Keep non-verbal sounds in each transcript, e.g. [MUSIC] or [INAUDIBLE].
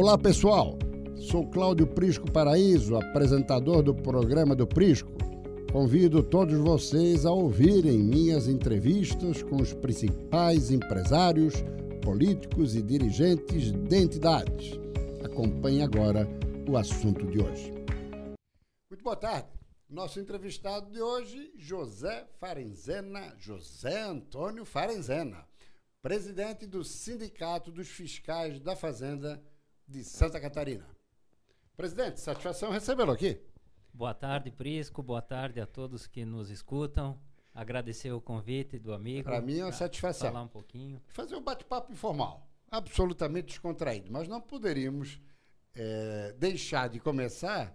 Olá pessoal, sou Cláudio Prisco Paraíso, apresentador do programa do Prisco. Convido todos vocês a ouvirem minhas entrevistas com os principais empresários, políticos e dirigentes de entidades. Acompanhe agora o assunto de hoje. Muito boa tarde. Nosso entrevistado de hoje, José Farenzena, José Antônio Farenzena, presidente do Sindicato dos Fiscais da Fazenda de Santa Catarina. Presidente, satisfação recebê-lo aqui. Boa tarde, Prisco. Boa tarde a todos que nos escutam. Agradecer o convite do amigo. Para mim é uma satisfação. Falar um pouquinho. Fazer um bate-papo informal, absolutamente descontraído. Mas não poderíamos é, deixar de começar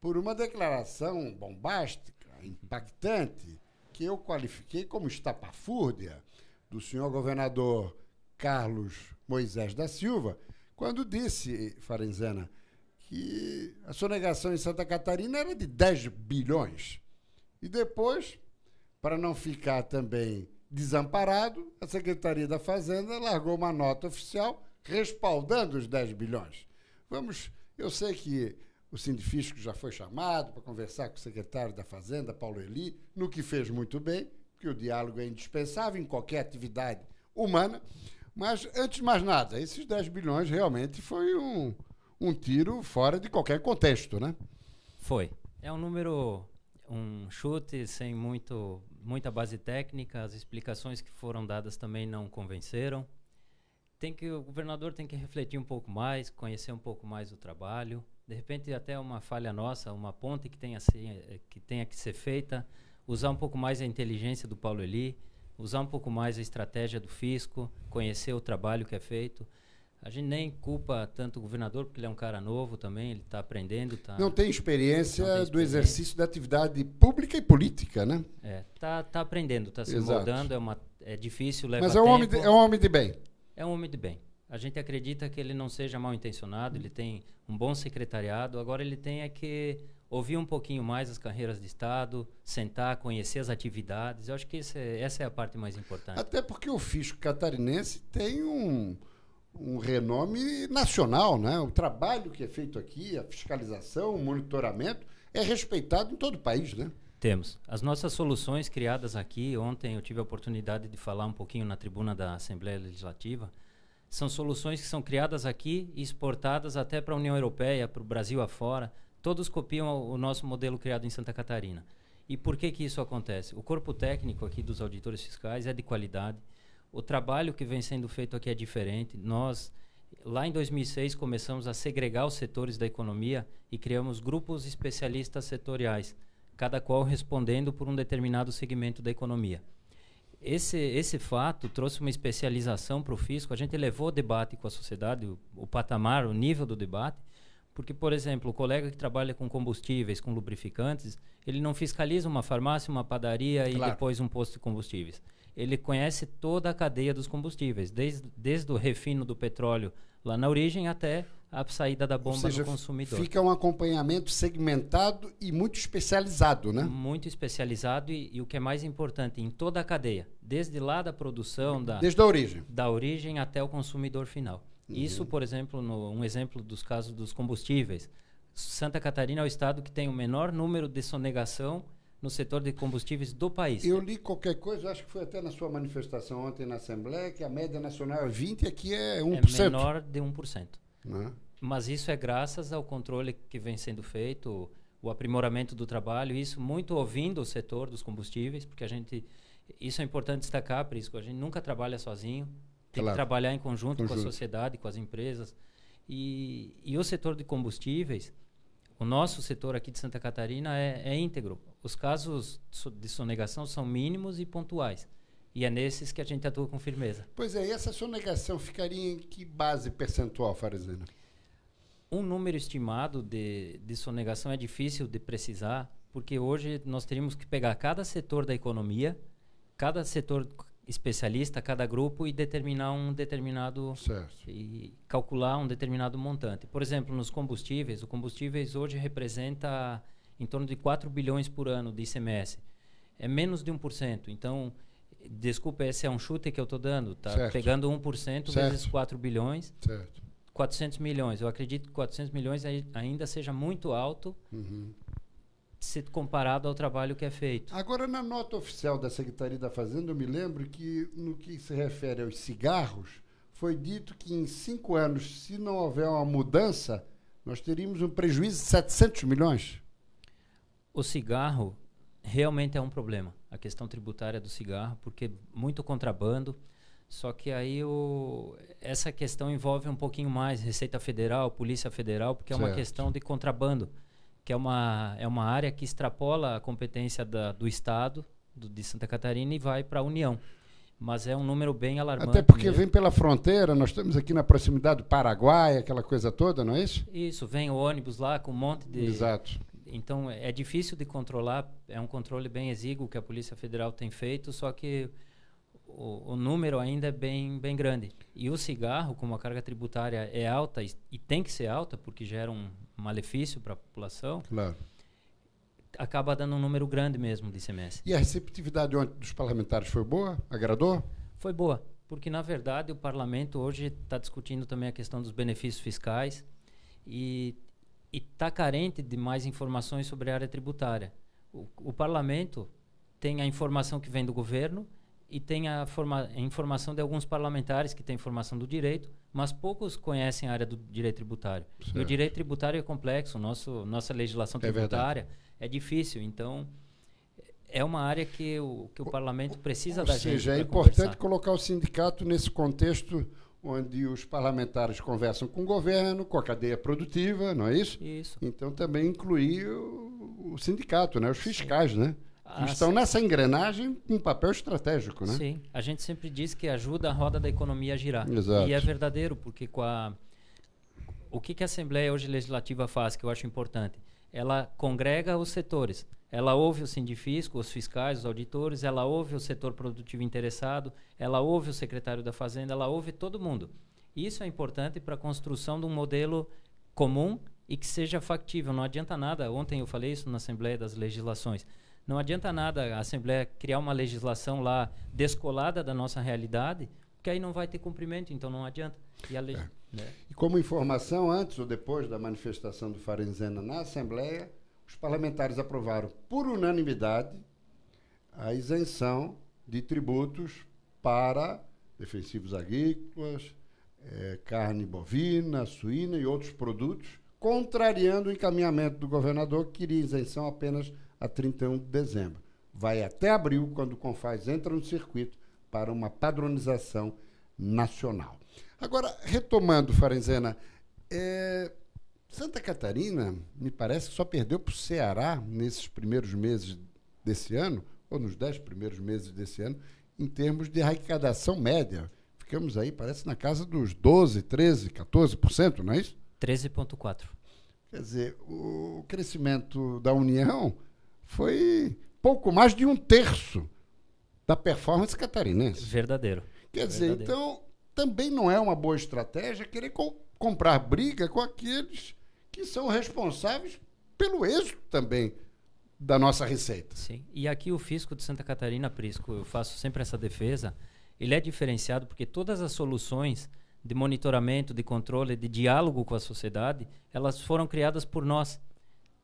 por uma declaração bombástica, impactante, que eu qualifiquei como estapafúrdia do senhor governador Carlos Moisés da Silva, quando disse, Farenzena, que a sonegação em Santa Catarina era de 10 bilhões. E depois, para não ficar também desamparado, a Secretaria da Fazenda largou uma nota oficial respaldando os 10 bilhões. Vamos, eu sei que o Sindifisco já foi chamado para conversar com o secretário da Fazenda, Paulo Eli, no que fez muito bem, porque o diálogo é indispensável em qualquer atividade humana. Mas, antes de mais nada, esses 10 bilhões realmente foi um, um tiro fora de qualquer contexto, né? Foi. É um número, um chute sem muito, muita base técnica, as explicações que foram dadas também não convenceram. Tem que, o governador tem que refletir um pouco mais, conhecer um pouco mais o trabalho de repente até uma falha nossa, uma ponte que tenha, ser, que tenha que ser feita, usar um pouco mais a inteligência do Paulo Eli, usar um pouco mais a estratégia do fisco, conhecer o trabalho que é feito. A gente nem culpa tanto o governador, porque ele é um cara novo também, ele está aprendendo. Tá, não, tem experiência não tem experiência do exercício da atividade pública e política, né? É, tá, tá aprendendo, está se Exato. moldando, é, uma, é difícil, leva Mas é um, tempo. Homem de, é um homem de bem. É um homem de bem. A gente acredita que ele não seja mal intencionado, ele tem um bom secretariado, agora ele tem é que ouvir um pouquinho mais as carreiras de Estado, sentar, conhecer as atividades. Eu acho que é, essa é a parte mais importante. Até porque o fisco catarinense tem um, um renome nacional, né? O trabalho que é feito aqui, a fiscalização, o monitoramento, é respeitado em todo o país, né? Temos. As nossas soluções criadas aqui, ontem eu tive a oportunidade de falar um pouquinho na tribuna da Assembleia Legislativa, são soluções que são criadas aqui e exportadas até para a União Europeia, para o Brasil afora. Todos copiam o nosso modelo criado em Santa Catarina. E por que, que isso acontece? O corpo técnico aqui dos auditores fiscais é de qualidade. O trabalho que vem sendo feito aqui é diferente. Nós, lá em 2006, começamos a segregar os setores da economia e criamos grupos especialistas setoriais, cada qual respondendo por um determinado segmento da economia esse, esse fato trouxe uma especialização para o fisco. A gente levou o debate com a sociedade, o, o, patamar, o nível do debate, porque, por exemplo, o colega que trabalha com combustíveis, com lubrificantes, ele não fiscaliza uma farmácia, uma padaria claro. e depois um posto de combustíveis. Ele conhece toda a cadeia dos combustíveis, desde, desde o refino do petróleo lá na origem até a saída da bomba seja, no consumidor. Fica um acompanhamento segmentado e muito especializado, né? Muito especializado e, e, o que é mais importante, em toda a cadeia, desde lá da produção, da, desde a origem, da origem até o consumidor final. Uhum. Isso, por exemplo, no, um exemplo dos casos dos combustíveis. Santa Catarina é o estado que tem o menor número de sonegação no setor de combustíveis do país. Eu li qualquer coisa, acho que foi até na sua manifestação ontem na Assembleia, que a média nacional é 20 e aqui é 1%. É menor de 1%. Né? Mas isso é graças ao controle que vem sendo feito, o aprimoramento do trabalho, isso muito ouvindo o setor dos combustíveis, porque a gente isso é importante destacar, Prisco, a gente nunca trabalha sozinho, tem claro. que trabalhar em conjunto, conjunto, com a sociedade, com as empresas. E, e o setor de combustíveis, o nosso setor aqui de Santa Catarina é, é íntegro. Os casos de sonegação são mínimos e pontuais. E é nesses que a gente atua com firmeza. Pois é, e essa sonegação ficaria em que base percentual, Farizena? Um número estimado de, de sonegação é difícil de precisar, porque hoje nós teríamos que pegar cada setor da economia, cada setor especialista, cada grupo e determinar um determinado certo. e calcular um determinado montante. Por exemplo, nos combustíveis, o combustíveis hoje representa em torno de 4 bilhões por ano de ICMS. É menos de 1%. Então, Desculpa, esse é um chute que eu estou dando, tá? Certo. Pegando 1% certo. vezes 4 bilhões. Certo. 400 milhões. Eu acredito que 400 milhões ainda seja muito alto Uhum. Se comparado ao trabalho que é feito. Agora, na nota oficial da Secretaria da Fazenda, eu me lembro que, no que se refere aos cigarros, foi dito que em cinco anos, se não houver uma mudança, nós teríamos um prejuízo de 700 milhões. O cigarro realmente é um problema, a questão tributária do cigarro, porque muito contrabando. Só que aí o, essa questão envolve um pouquinho mais Receita Federal, Polícia Federal, porque é uma Certo. questão de contrabando, que é uma, é uma área que extrapola a competência da, do Estado, do, de Santa Catarina, e vai para a União. Mas é um número bem alarmante. Até porque mesmo. vem pela fronteira, nós estamos aqui na proximidade do Paraguai, aquela coisa toda, não é isso? Isso, vem o ônibus lá com um monte de. Exato. Então é difícil de controlar, é um controle bem exíguo que a Polícia Federal tem feito, só que o, o número ainda é bem, bem grande. E o cigarro, como a carga tributária é alta e, e tem que ser alta, porque gera um malefício para a população, Claro. acaba dando um número grande mesmo de semestre. E a receptividade dos parlamentares foi boa? Agradou? Foi boa, porque na verdade o parlamento hoje está discutindo também a questão dos benefícios fiscais e está carente de mais informações sobre a área tributária. O, o parlamento tem a informação que vem do governo e tem a, forma, a informação de alguns parlamentares que têm informação do direito, mas poucos conhecem a área do direito tributário. E o Certo. direito tributário é complexo, nosso, nossa legislação É tributária é difícil, então é uma área que o, que o parlamento precisa Ou da gente. seja, é importante conversar. colocar o sindicato nesse contexto onde os parlamentares conversam com o governo, com a cadeia produtiva, não é isso? Isso. Então também incluir o, o sindicato, né? os fiscais, né? Estão nessa engrenagem com um papel estratégico, né? Sim, a gente sempre diz que ajuda a roda da economia a girar. Exato. E é verdadeiro, porque com a o que, que a Assembleia hoje Legislativa faz, que eu acho importante? Ela congrega os setores. Ela ouve o sindifisco, os fiscais, os auditores, ela ouve o setor produtivo interessado, ela ouve o secretário da Fazenda, ela ouve todo mundo. Isso é importante para a construção de um modelo comum e que seja factível. Não adianta nada, ontem eu falei isso na Assembleia das Legislações, não adianta nada a Assembleia criar uma legislação lá descolada da nossa realidade, porque aí não vai ter cumprimento, então não adianta. E a lei, É. né? E como informação, antes ou depois da manifestação do Farenzena na Assembleia, os parlamentares aprovaram por unanimidade a isenção de tributos para defensivos agrícolas, eh, carne bovina, suína e outros produtos, contrariando o encaminhamento do governador que queria isenção apenas a 31 de dezembro. Vai até abril, quando o Confaz entra no circuito para uma padronização nacional. Agora, retomando, Farenzena, eh, Santa Catarina, me parece que só perdeu para o Ceará nesses primeiros meses desse ano, ou nos dez primeiros meses desse ano, em termos de arrecadação média. Ficamos aí, parece, na casa dos 12, 13, 14%, não é isso? 13,4. Quer dizer, o crescimento da União foi pouco mais de um terço da performance catarinense. Verdadeiro. Quer dizer, Verdadeiro. então também não é uma boa estratégia querer co- comprar briga com aqueles que são responsáveis pelo êxito também da nossa receita. Sim. E aqui o fisco de Santa Catarina, Prisco, eu faço sempre essa defesa, ele é diferenciado porque todas as soluções de monitoramento, de controle, de diálogo com a sociedade, elas foram criadas por nós,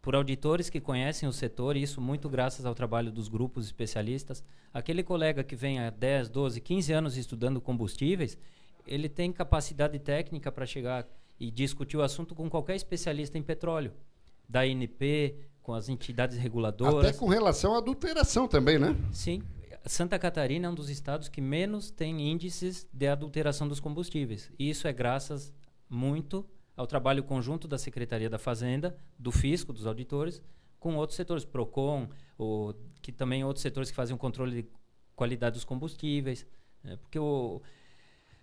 por auditores que conhecem o setor, e isso muito graças ao trabalho dos grupos especialistas. Aquele colega que vem há 10, 12, 15 anos estudando combustíveis, ele tem capacidade técnica para chegar e discutir o assunto com qualquer especialista em petróleo, da INP, com as entidades reguladoras. Até com relação à adulteração também, né? Sim. Santa Catarina é um dos estados que menos tem índices de adulteração dos combustíveis. E isso é graças muito ao trabalho conjunto da Secretaria da Fazenda, do Fisco, dos auditores, com outros setores, Procon, o, que também outros setores que fazem o controle de qualidade dos combustíveis. né? Porque o,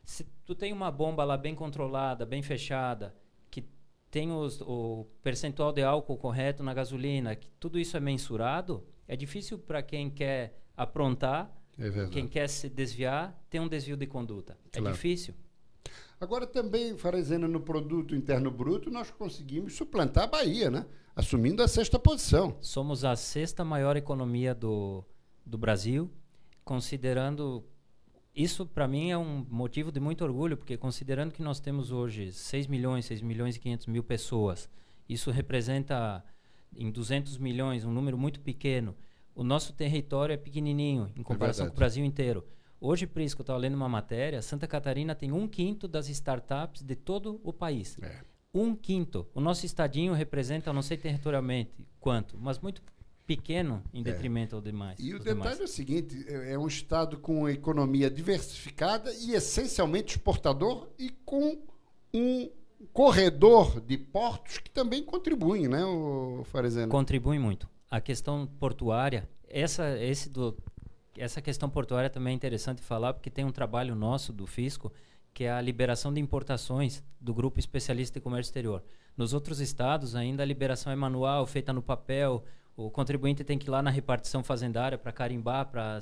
se tu tem uma bomba lá bem controlada, bem fechada, que tem os, o percentual de álcool correto na gasolina, que tudo isso é mensurado, é difícil para quem quer aprontar, É quem quer se desviar, ter um desvio de conduta. É Claro. difícil. Agora também, Farezena, no produto interno bruto, nós conseguimos suplantar a Bahia, né? Assumindo a sexta posição. Somos a sexta maior economia do, do Brasil, considerando Isso, para mim, é um motivo de muito orgulho, porque considerando que nós temos hoje 6 milhões, 6 milhões e 500 mil pessoas, isso representa em 200 milhões, um número muito pequeno. O nosso território é pequenininho em comparação É com o Brasil inteiro. Hoje, Prisco, eu estava lendo uma matéria, Santa Catarina tem um quinto das startups de todo o país. É. Um quinto. O nosso estadinho representa, não sei territorialmente quanto, mas muito pequeno em detrimento ao demais. É. E o detalhe demais. é o seguinte: é é um estado com uma economia diversificada e essencialmente exportador e com um corredor de portos que também contribuem, né, o Farizeno? contribui muito. A questão portuária, essa, esse do, essa questão portuária também é interessante falar, porque tem um trabalho nosso do Fisco, que é a liberação de importações do Grupo Especialista de Comércio Exterior. Nos outros estados, ainda a liberação é manual, feita no papel, o contribuinte tem que ir lá na repartição fazendária para carimbar, para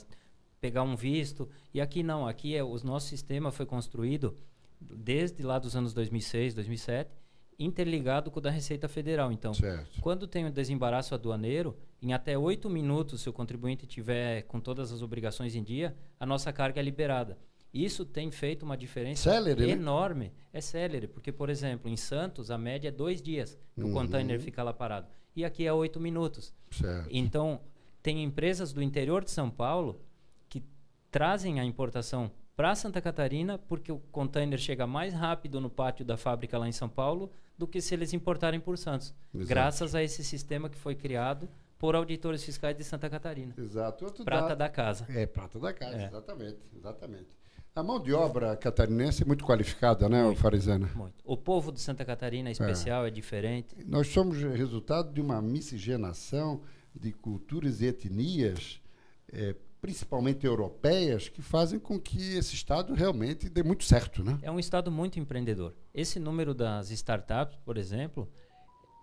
pegar um visto. E aqui não, aqui é, o nosso sistema foi construído desde lá dos anos 2006, 2007, interligado com o da Receita Federal. Então, Certo. quando tem o desembaraço aduaneiro, em até oito minutos, se o contribuinte tiver com todas as obrigações em dia, a nossa carga é liberada. Isso tem feito uma diferença Célere, né? enorme. É célere, porque, por exemplo, em Santos, a média é dois dias que Uhum. o container fica lá parado. E aqui é oito minutos. Certo. Então, tem empresas do interior de São Paulo que trazem a importação para Santa Catarina porque o container chega mais rápido no pátio da fábrica lá em São Paulo do que se eles importarem por Santos. Exato. Graças a esse sistema que foi criado por auditores fiscais de Santa Catarina. Exato. Outro Prata dado- da casa. É, prata da casa, É. exatamente, exatamente. A mão de obra catarinense é muito qualificada, né, Muito. Farizana? Muito. O povo de Santa Catarina é especial, é, diferente. Nós somos resultado de uma miscigenação de culturas e etnias, eh, principalmente europeias, que fazem com que esse Estado realmente dê muito certo, né? É um estado muito empreendedor. Esse número das startups, por exemplo,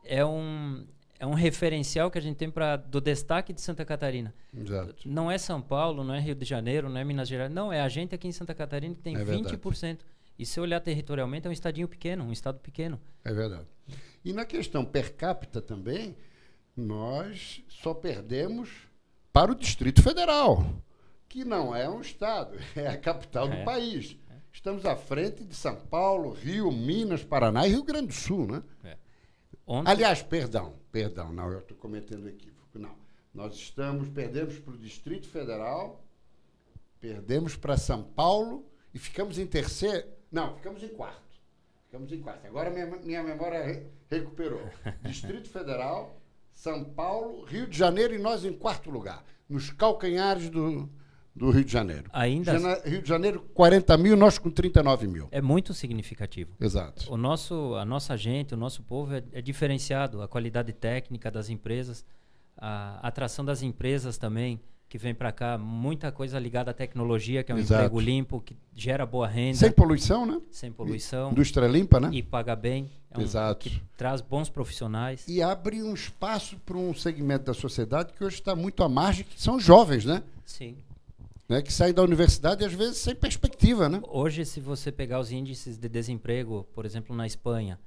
é um, é um referencial que a gente tem para do destaque de Santa Catarina. Exato. Não é São Paulo, não é Rio de Janeiro, não é Minas Gerais. Não, é a gente aqui em Santa Catarina que tem É verdade. 20%. E se olhar territorialmente, é um estadinho pequeno, um estado pequeno. É verdade. E na questão per capita também, nós só perdemos para o Distrito Federal, que não é um estado, [LAUGHS] é a capital do É. país. Estamos à frente de São Paulo, Rio, Minas, Paraná e Rio Grande do Sul, né? Ontem, Aliás, perdão, perdão, não, eu estou cometendo equívoco. Não. Nós estamos, perdemos para o Distrito Federal, perdemos para São Paulo e ficamos em terceiro. Não, ficamos em quarto. Ficamos em quarto. Agora minha, minha memória re- recuperou. [LAUGHS] Distrito Federal, São Paulo, Rio de Janeiro e nós em quarto lugar. Nos calcanhares do, do Rio de Janeiro. Ainda Jana- Rio de Janeiro, 40 mil, nós com 39 mil. é muito significativo. Exato. O nosso, a nossa gente, o nosso povo é, é diferenciado. A qualidade técnica das empresas, a atração das empresas também, que vem para cá, muita coisa ligada à tecnologia, que é um Exato. emprego limpo, que gera boa renda, Sem poluição, né? sem poluição Indústria limpa, né? e paga bem. É um- Exato. Traz bons profissionais. e abre um espaço para um segmento da sociedade que hoje está muito à margem, que são jovens, né? Sim. né? Que saem da universidade às vezes sem perspectiva, né? Hoje, se você pegar os índices de desemprego, por exemplo, na Espanha,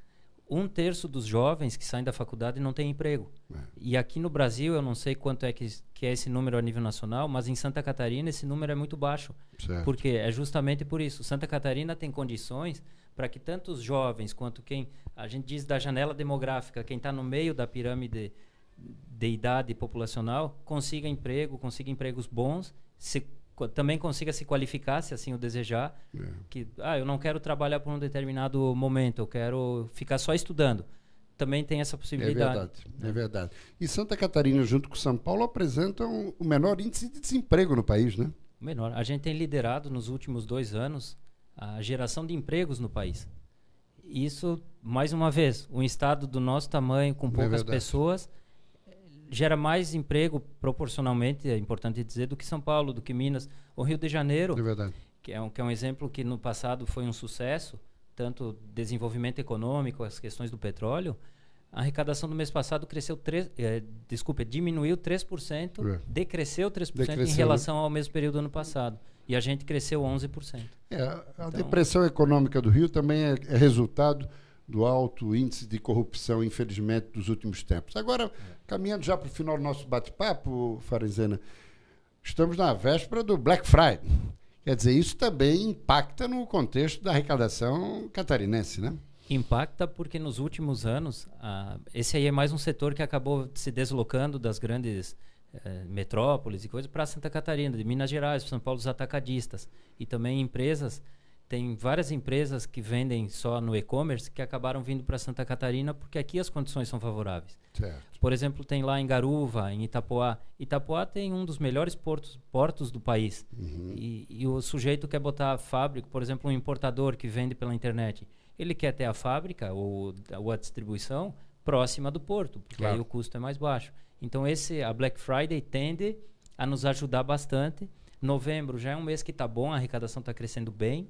um terço dos jovens que saem da faculdade não tem emprego. É. E aqui no Brasil, eu não sei quanto é que, que é esse número a nível nacional, mas em Santa Catarina esse número é muito baixo. Certo. Porque é justamente por isso. Santa Catarina tem condições para que tanto os jovens quanto quem, a gente diz da janela demográfica, quem está no meio da pirâmide de idade populacional, consiga emprego, consiga empregos bons, se, também consiga se qualificar, se assim o desejar. É. Que, ah, eu não quero trabalhar por um determinado momento, eu quero ficar só estudando. Também tem essa É possibilidade. verdade, é verdade. E Santa Catarina, junto com São Paulo, apresentam o menor índice de desemprego no país, né? Menor. A gente tem liderado nos últimos dois anos a geração de empregos no país. Isso, mais uma vez, um estado do nosso tamanho, com É poucas verdade. pessoas, gera mais emprego proporcionalmente, é importante dizer, do que São Paulo, do que Minas. O Rio de Janeiro, É verdade. que é um, que é um exemplo que no passado foi um sucesso, tanto desenvolvimento econômico, as questões do petróleo, a arrecadação do mês passado cresceu 3, eh, desculpa, diminuiu 3%, É. decresceu 3% em Decresceu, né? relação ao mesmo período do ano passado. E a gente cresceu 11%. É, a Então- depressão econômica do Rio também é, é resultado do alto índice de corrupção, infelizmente, dos últimos tempos. Agora, caminhando já para o final do nosso bate-papo, Farizena, estamos na véspera do Black Friday. Quer dizer, isso também impacta no contexto da arrecadação catarinense, né? Impacta porque nos últimos anos, ah, esse aí é mais um setor que acabou se deslocando das grandes eh, metrópoles e coisas para Santa Catarina, de Minas Gerais, São Paulo, os atacadistas. E também empresas, tem várias empresas que vendem só no e-commerce que acabaram vindo para Santa Catarina porque aqui as condições são favoráveis. Certo. Por exemplo, tem lá em Garuva, em Itapoá. Itapoá tem um dos melhores portos, portos do país. Uhum. E, e o sujeito quer botar a fábrica, por exemplo, um importador que vende pela internet, ele quer ter a fábrica ou, ou a distribuição próxima do porto, porque Claro. aí o custo é mais baixo. Então esse a Black Friday tende a nos ajudar bastante. Novembro já é um mês que está bom, a arrecadação está crescendo bem.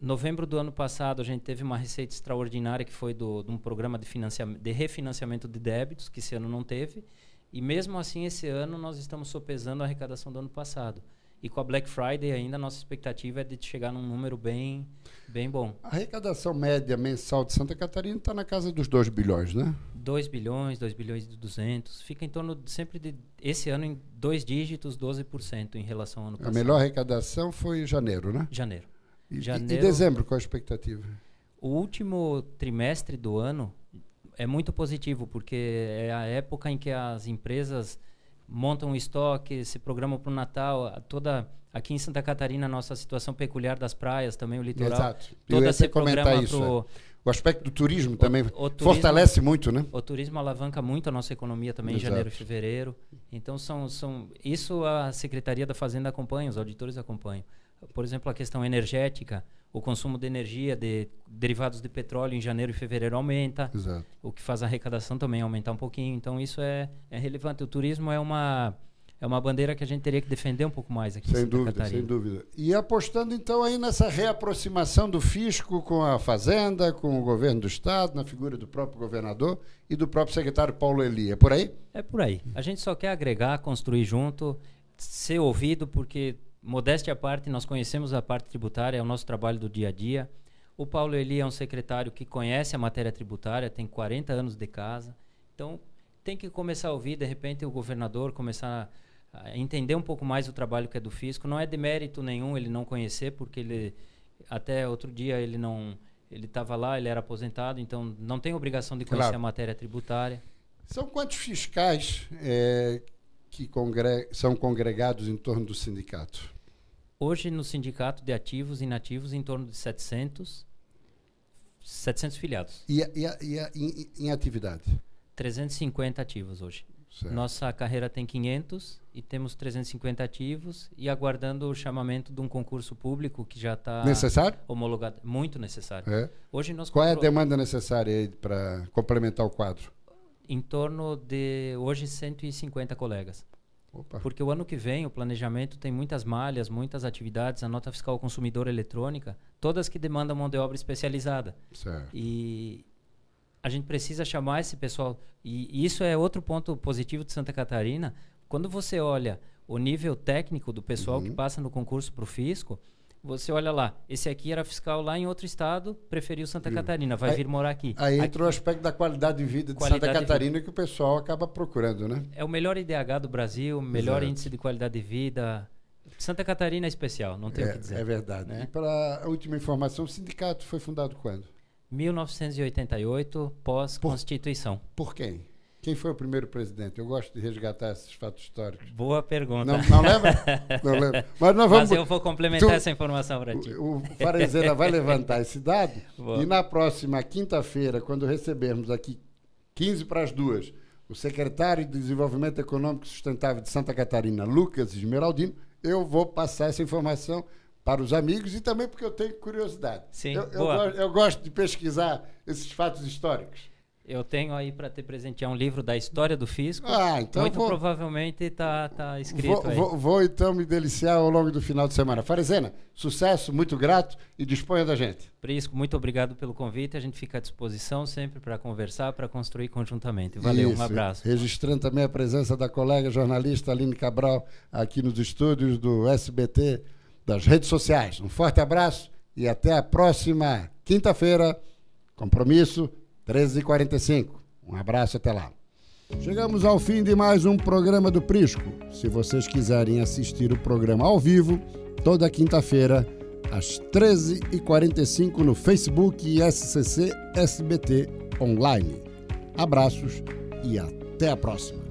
Novembro do ano passado a gente teve uma receita extraordinária que foi do, de um programa de, financiamento, de refinanciamento de débitos que esse ano não teve. E mesmo assim esse ano nós estamos sopesando a arrecadação do ano passado. E com a Black Friday ainda a nossa expectativa é de chegar num número bem, bem bom. A arrecadação média mensal de Santa Catarina está na casa dos 2 bilhões, né? 2 bilhões, 2 bilhões e 200. Fica em torno de, sempre de, esse ano, em dois dígitos, 12% em relação ao ano A passado. melhor arrecadação foi em janeiro, né? Janeiro. E, Janeiro- e dezembro, qual a expectativa? O último trimestre do ano é muito positivo, porque é a época em que as empresas montam estoque, se programam para o Natal. Toda, aqui em Santa Catarina, a nossa situação peculiar das praias, também o litoral, Exato. Toda se programa isso. pro, é. O aspecto do turismo também o turismo- fortalece muito, né? O turismo alavanca muito a nossa economia também em Exato. janeiro e fevereiro. Então são, são isso a Secretaria da Fazenda acompanha, os auditores acompanham. Por exemplo, a questão energética, o consumo de energia de derivados de petróleo em janeiro e fevereiro aumenta, Exato. o que faz a arrecadação também aumentar um pouquinho. Então isso é, é relevante. O turismo é uma é uma bandeira que a gente teria que defender um pouco mais aqui em Sem dúvida, Catarina. sem dúvida. E apostando então aí nessa reaproximação do fisco com a Fazenda, com o governo do Estado, na figura do próprio governador e do próprio secretário Paulo Eli. É por aí? É por aí. A gente só quer agregar, construir junto, ser ouvido, porque, modéstia à parte, nós conhecemos a parte tributária, é o nosso trabalho do dia a dia. O Paulo Eli é um secretário que conhece a matéria tributária, tem 40 anos de casa. Então, tem que começar a ouvir, de repente, o governador começar a entender um pouco mais o trabalho que é do fisco. Não é de mérito nenhum ele não conhecer, porque ele, até outro dia, ele não. Ele estava lá, ele era aposentado, então não tem obrigação de conhecer Claro. a matéria tributária. São quantos fiscais eh, que congre- são congregados em torno do sindicato? Hoje, no sindicato de ativos e inativos, em torno de 700, 700 filiados. E, a- e a- e a- em, em atividade? 350 ativos hoje. Certo. Nossa carreira tem 500 e temos 350 ativos e aguardando o chamamento de um concurso público que já está Necessário? homologado. Muito necessário. É. Hoje nós Qual é a demanda necessária para complementar o quadro? em torno de hoje 150 colegas. Opa. Porque o ano que vem o planejamento tem muitas malhas, muitas atividades, a nota fiscal ao consumidor eletrônica, todas que demandam mão de obra especializada. Certo. E a gente precisa chamar esse pessoal. E isso é outro ponto positivo de Santa Catarina. Quando você olha o nível técnico do pessoal que Uhum. passa no concurso para o fisco, você olha lá, esse aqui era fiscal lá em outro estado, preferiu Santa Viu? Catarina, vai Aí- vir morar aqui. Aí Aqui entra o aspecto da qualidade de vida de Santa de Catarina que o pessoal acaba procurando, né? É o melhor IDH do Brasil, melhor Exato. índice de qualidade de vida. Santa Catarina é especial, não tem o que É, dizer. é verdade. né? E para a última informação, o sindicato foi fundado quando? 1988, pós-Constituição. Por quem? Quem foi o primeiro presidente? Eu gosto de resgatar esses fatos históricos. Boa pergunta. Não, não lembra? [LAUGHS] Não lembra. Mas nós vamos. Mas eu vou complementar tu- essa informação para ti. O, o Farezena vai levantar esse dado [LAUGHS] Vou. e na próxima quinta-feira, quando recebermos aqui 15 para as duas, o secretário de Desenvolvimento Econômico Sustentável de Santa Catarina, Lucas Esmeraldino, eu vou passar essa informação para os amigos e também porque eu tenho curiosidade. Sim, eu, eu boa. eu gosto de pesquisar esses fatos históricos. Eu tenho aí para te presentear um livro da história do fisco. Ah, então Muito vou, provavelmente está tá escrito vou, aí. vou- vou, então me deliciar ao longo do final de semana. Farezena, sucesso, muito grato e disponha da gente. Prisco, muito obrigado pelo convite. A gente fica à disposição sempre para conversar, para construir conjuntamente. Valeu, um Isso. abraço. Registrando também a presença da colega jornalista Aline Cabral aqui nos estúdios do SBT das redes sociais. Um forte abraço e até a próxima quinta-feira. Compromisso 13h45. Um abraço, até lá. Chegamos ao fim de mais um programa do Prisco. Se vocês quiserem assistir o programa ao vivo, toda quinta-feira, às 13h45, no Facebook SCC SBT Online. Abraços e até a próxima.